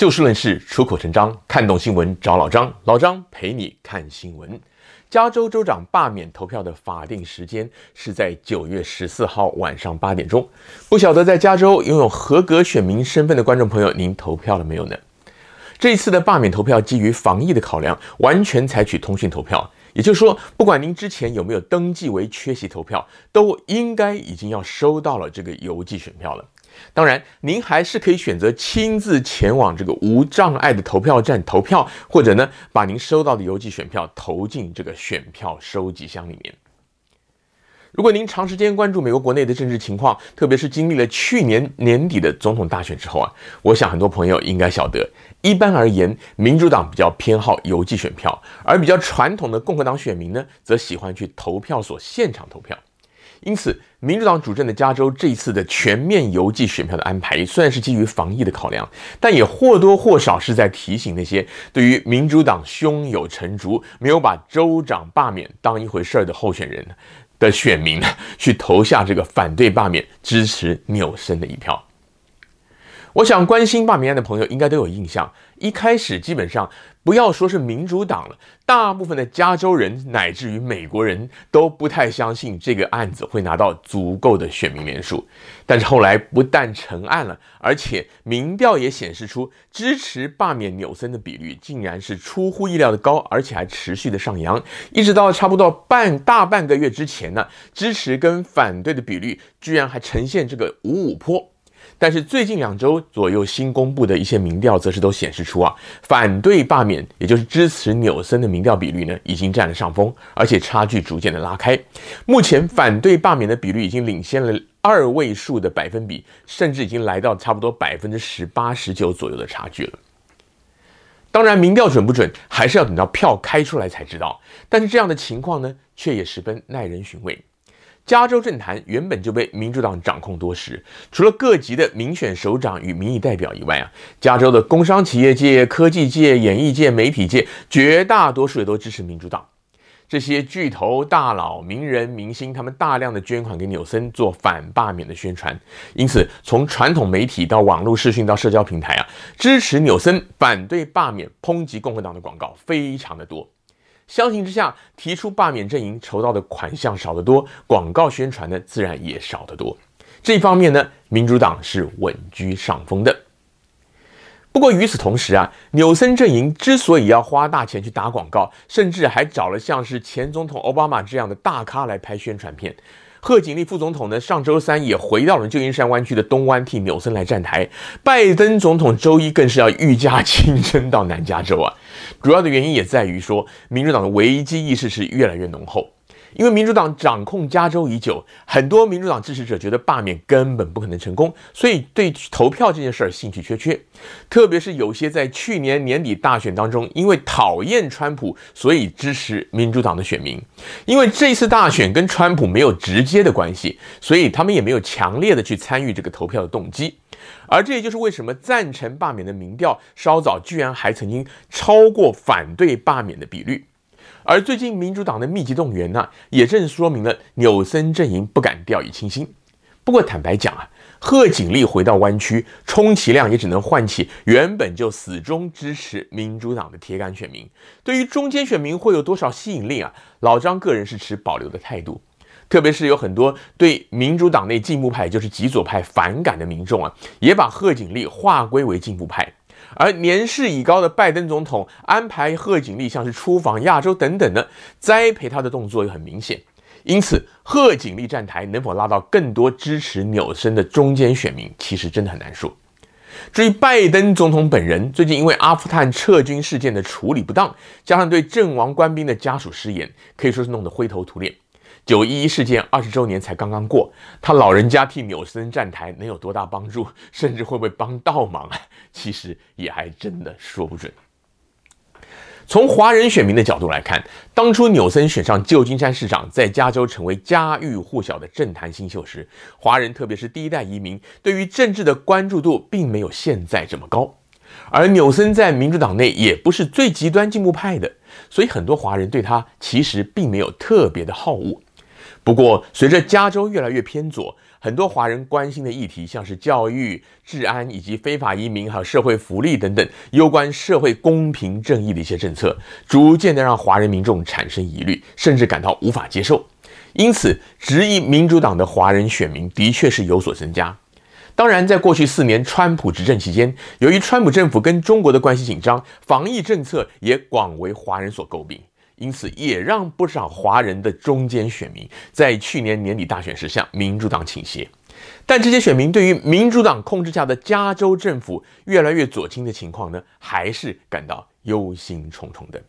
就事论事，出口成章，看懂新闻找老张，老张陪你看新闻。加州州长罢免投票的法定时间是在九月十四号晚上八点钟。不晓得在加州拥有合格选民身份的观众朋友，您投票了没有呢？这一次的罢免投票基于防疫的考量，完全采取通讯投票。也就是说，不管您之前有没有登记为缺席投票，都应该已经要收到了这个邮寄选票了。当然，您还是可以选择亲自前往这个无障碍的投票站投票，或者呢，把您收到的邮寄选票投进这个选票收集箱里面。如果您长时间关注美国国内的政治情况，特别是经历了去年年底的总统大选之后啊，我想很多朋友应该晓得，一般而言，民主党比较偏好邮寄选票，而比较传统的共和党选民呢，则喜欢去投票所现场投票。因此，民主党主政的加州这一次的全面邮寄选票的安排，虽然是基于防疫的考量，但也或多或少是在提醒那些对于民主党胸有成竹、没有把州长罢免当一回事儿的候选人的选民，去投下这个反对罢免、支持纽森的一票。我想关心罢免案的朋友应该都有印象，一开始基本上不要说是民主党了，大部分的加州人乃至于美国人都不太相信这个案子会拿到足够的选民连数。但是后来不但成案了，而且民调也显示出支持罢免纽森的比率竟然是出乎意料的高，而且还持续的上扬，一直到差不多半大半个月之前呢，支持跟反对的比率居然还呈现这个五五坡。但是最近两周左右新公布的一些民调，则是都显示出啊，反对罢免，也就是支持纽森的民调比率呢，已经占了上风，而且差距逐渐的拉开。目前反对罢免的比率已经领先了二位数的百分比，甚至已经来到差不多百分之十八、十九左右的差距了。当然，民调准不准，还是要等到票开出来才知道。但是这样的情况呢，却也十分耐人寻味。加州政坛原本就被民主党掌控多时，除了各级的民选首长与民意代表以外啊，加州的工商企业界、科技界、演艺界、媒体界，绝大多数也都支持民主党。这些巨头、大佬、名人、明星，他们大量的捐款给纽森做反罢免的宣传，因此从传统媒体到网络视讯到社交平台啊，支持纽森、反对罢免、抨击共和党的广告非常的多。相形之下，提出罢免阵营筹到的款项少得多，广告宣传呢自然也少得多。这方面呢，民主党是稳居上风的。不过与此同时啊，纽森阵营之所以要花大钱去打广告，甚至还找了像是前总统奥巴马这样的大咖来拍宣传片。贺锦丽副总统呢，上周三也回到了旧金山湾区的东湾替纽森来站台。拜登总统周一更是要御驾亲征到南加州啊，主要的原因也在于说，民主党的危机意识是越来越浓厚。因为民主党掌控加州已久，很多民主党支持者觉得罢免根本不可能成功，所以对投票这件事儿兴趣缺缺。特别是有些在去年年底大选当中，因为讨厌川普，所以支持民主党的选民，因为这次大选跟川普没有直接的关系，所以他们也没有强烈的去参与这个投票的动机。而这也就是为什么赞成罢免的民调稍早居然还曾经超过反对罢免的比率。而最近民主党的密集动员呢，也正说明了纽森阵营不敢掉以轻心。不过坦白讲啊，贺锦丽回到湾区，充其量也只能唤起原本就死忠支持民主党的铁杆选民。对于中间选民会有多少吸引力啊？老张个人是持保留的态度。特别是有很多对民主党内进步派，就是极左派反感的民众啊，也把贺锦丽划归为进步派。而年事已高的拜登总统安排贺锦丽像是出访亚洲等等的栽培他的动作又很明显，因此贺锦丽站台能否拉到更多支持纽森的中间选民，其实真的很难说。至于拜登总统本人，最近因为阿富汗撤军事件的处理不当，加上对阵亡官兵的家属失言，可以说是弄得灰头土脸。九一一事件二十周年才刚刚过，他老人家替纽森站台能有多大帮助，甚至会不会帮倒忙啊？其实也还真的说不准。从华人选民的角度来看，当初纽森选上旧金山市长，在加州成为家喻户晓的政坛新秀时，华人特别是第一代移民对于政治的关注度并没有现在这么高。而纽森在民主党内也不是最极端进步派的，所以很多华人对他其实并没有特别的好恶。不过，随着加州越来越偏左，很多华人关心的议题，像是教育、治安以及非法移民，还有社会福利等等，攸关社会公平正义的一些政策，逐渐的让华人民众产生疑虑，甚至感到无法接受。因此，质疑民主党的华人选民的确是有所增加。当然，在过去四年川普执政期间，由于川普政府跟中国的关系紧张，防疫政策也广为华人所诟病。因此，也让不少华人的中间选民在去年年底大选时向民主党倾斜。但这些选民对于民主党控制下的加州政府越来越左倾的情况呢，还是感到忧心忡忡的。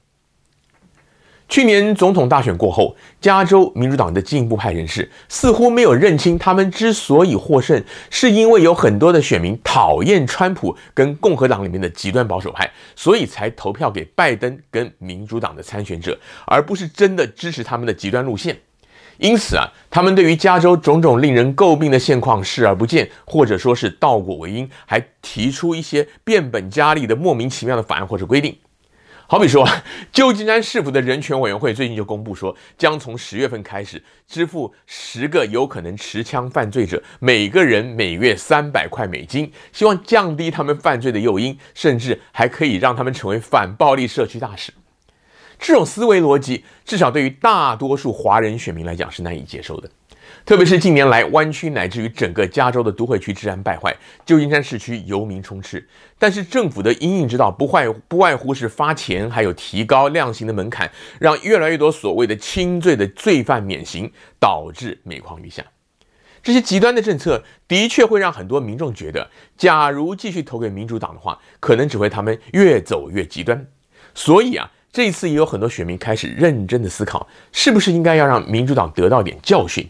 去年总统大选过后，加州民主党的进步派人士似乎没有认清，他们之所以获胜，是因为有很多的选民讨厌川普跟共和党里面的极端保守派，所以才投票给拜登跟民主党的参选者，而不是真的支持他们的极端路线。因此啊，他们对于加州种种令人诟病的现况视而不见，或者说是倒果为因，还提出一些变本加厉的莫名其妙的法案或者规定。好比说，旧金山市府的人权委员会最近就公布说，将从十月份开始支付十个有可能持枪犯罪者每个人每月三百块美金，希望降低他们犯罪的诱因，甚至还可以让他们成为反暴力社区大使。这种思维逻辑，至少对于大多数华人选民来讲是难以接受的。特别是近年来，湾区乃至于整个加州的都会区治安败坏，旧金山市区游民充斥。但是政府的因应之道不坏不外乎是发钱，还有提高量刑的门槛，让越来越多所谓的轻罪的罪犯免刑，导致每况愈下。这些极端的政策的确会让很多民众觉得，假如继续投给民主党的话，可能只会他们越走越极端。所以啊，这一次也有很多选民开始认真的思考，是不是应该要让民主党得到点教训。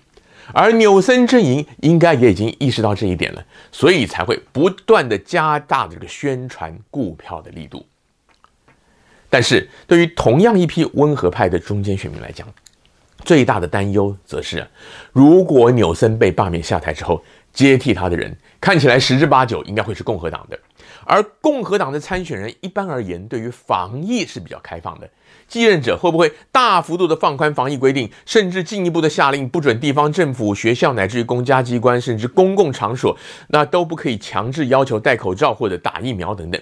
而纽森阵营应该也已经意识到这一点了，所以才会不断的加大这个宣传股票的力度。但是对于同样一批温和派的中间选民来讲，最大的担忧则是，如果纽森被罢免下台之后，接替他的人看起来十之八九应该会是共和党的。而共和党的参选人一般而言，对于防疫是比较开放的。继任者会不会大幅度的放宽防疫规定，甚至进一步的下令不准地方政府、学校乃至于公家机关，甚至公共场所，那都不可以强制要求戴口罩或者打疫苗等等。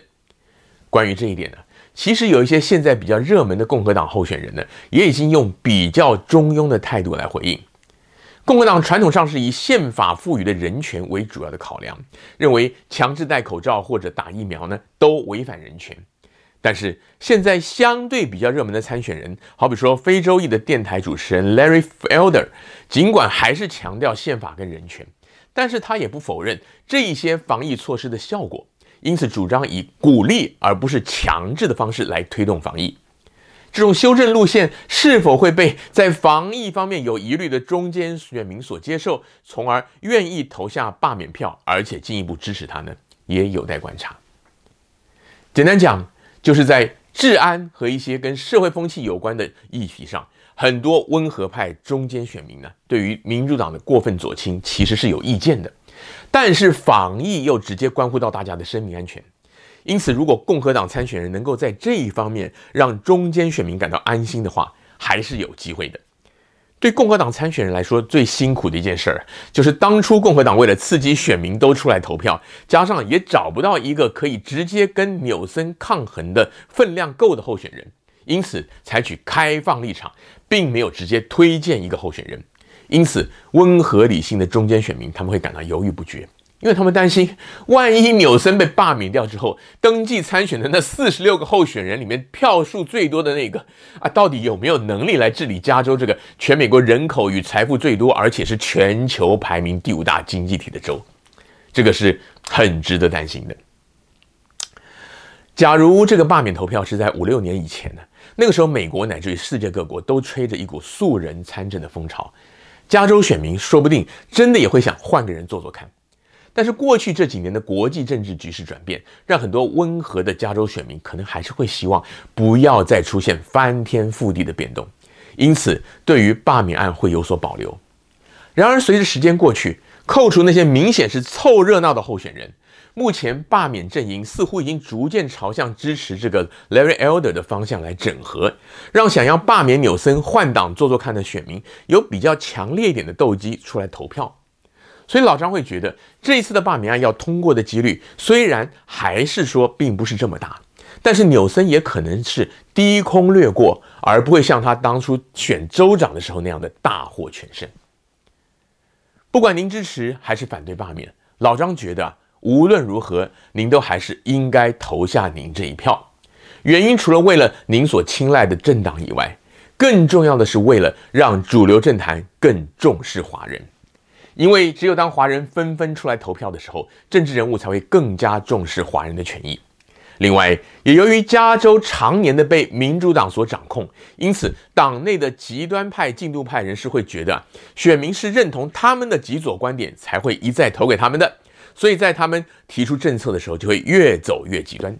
关于这一点呢，其实有一些现在比较热门的共和党候选人呢，也已经用比较中庸的态度来回应。共和党传统上是以宪法赋予的人权为主要的考量，认为强制戴口罩或者打疫苗呢，都违反人权。但是现在相对比较热门的参选人，好比说非洲裔的电台主持人 Larry Felder，尽管还是强调宪法跟人权，但是他也不否认这一些防疫措施的效果，因此主张以鼓励而不是强制的方式来推动防疫。这种修正路线是否会被在防疫方面有疑虑的中间选民所接受，从而愿意投下罢免票，而且进一步支持他呢？也有待观察。简单讲。就是在治安和一些跟社会风气有关的议题上，很多温和派中间选民呢，对于民主党的过分左倾其实是有意见的。但是防疫又直接关乎到大家的生命安全，因此如果共和党参选人能够在这一方面让中间选民感到安心的话，还是有机会的。对共和党参选人来说，最辛苦的一件事儿，就是当初共和党为了刺激选民都出来投票，加上也找不到一个可以直接跟纽森抗衡的分量够的候选人，因此采取开放立场，并没有直接推荐一个候选人。因此，温和理性的中间选民他们会感到犹豫不决。因为他们担心，万一纽森被罢免掉之后，登记参选的那四十六个候选人里面票数最多的那个啊，到底有没有能力来治理加州这个全美国人口与财富最多，而且是全球排名第五大经济体的州？这个是很值得担心的。假如这个罢免投票是在五六年以前呢，那个时候美国乃至于世界各国都吹着一股素人参政的风潮，加州选民说不定真的也会想换个人做做看。但是过去这几年的国际政治局势转变，让很多温和的加州选民可能还是会希望不要再出现翻天覆地的变动，因此对于罢免案会有所保留。然而随着时间过去，扣除那些明显是凑热闹的候选人，目前罢免阵营似乎已经逐渐朝向支持这个 Larry Elder 的方向来整合，让想要罢免纽森换党做做看的选民有比较强烈一点的动机出来投票。所以老张会觉得这一次的罢免案要通过的几率虽然还是说并不是这么大，但是纽森也可能是低空掠过，而不会像他当初选州长的时候那样的大获全胜。不管您支持还是反对罢免，老张觉得无论如何，您都还是应该投下您这一票。原因除了为了您所青睐的政党以外，更重要的是为了让主流政坛更重视华人。因为只有当华人纷纷出来投票的时候，政治人物才会更加重视华人的权益。另外，也由于加州常年的被民主党所掌控，因此党内的极端派、进度派人士会觉得，选民是认同他们的极左观点，才会一再投给他们的。所以在他们提出政策的时候，就会越走越极端。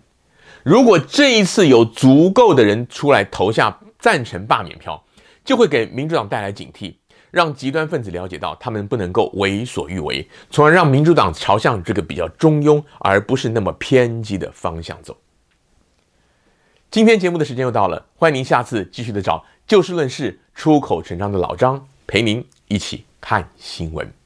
如果这一次有足够的人出来投下赞成罢免票，就会给民主党带来警惕。让极端分子了解到，他们不能够为所欲为，从而让民主党朝向这个比较中庸，而不是那么偏激的方向走。今天节目的时间又到了，欢迎您下次继续的找就事论事、出口成章的老张陪您一起看新闻。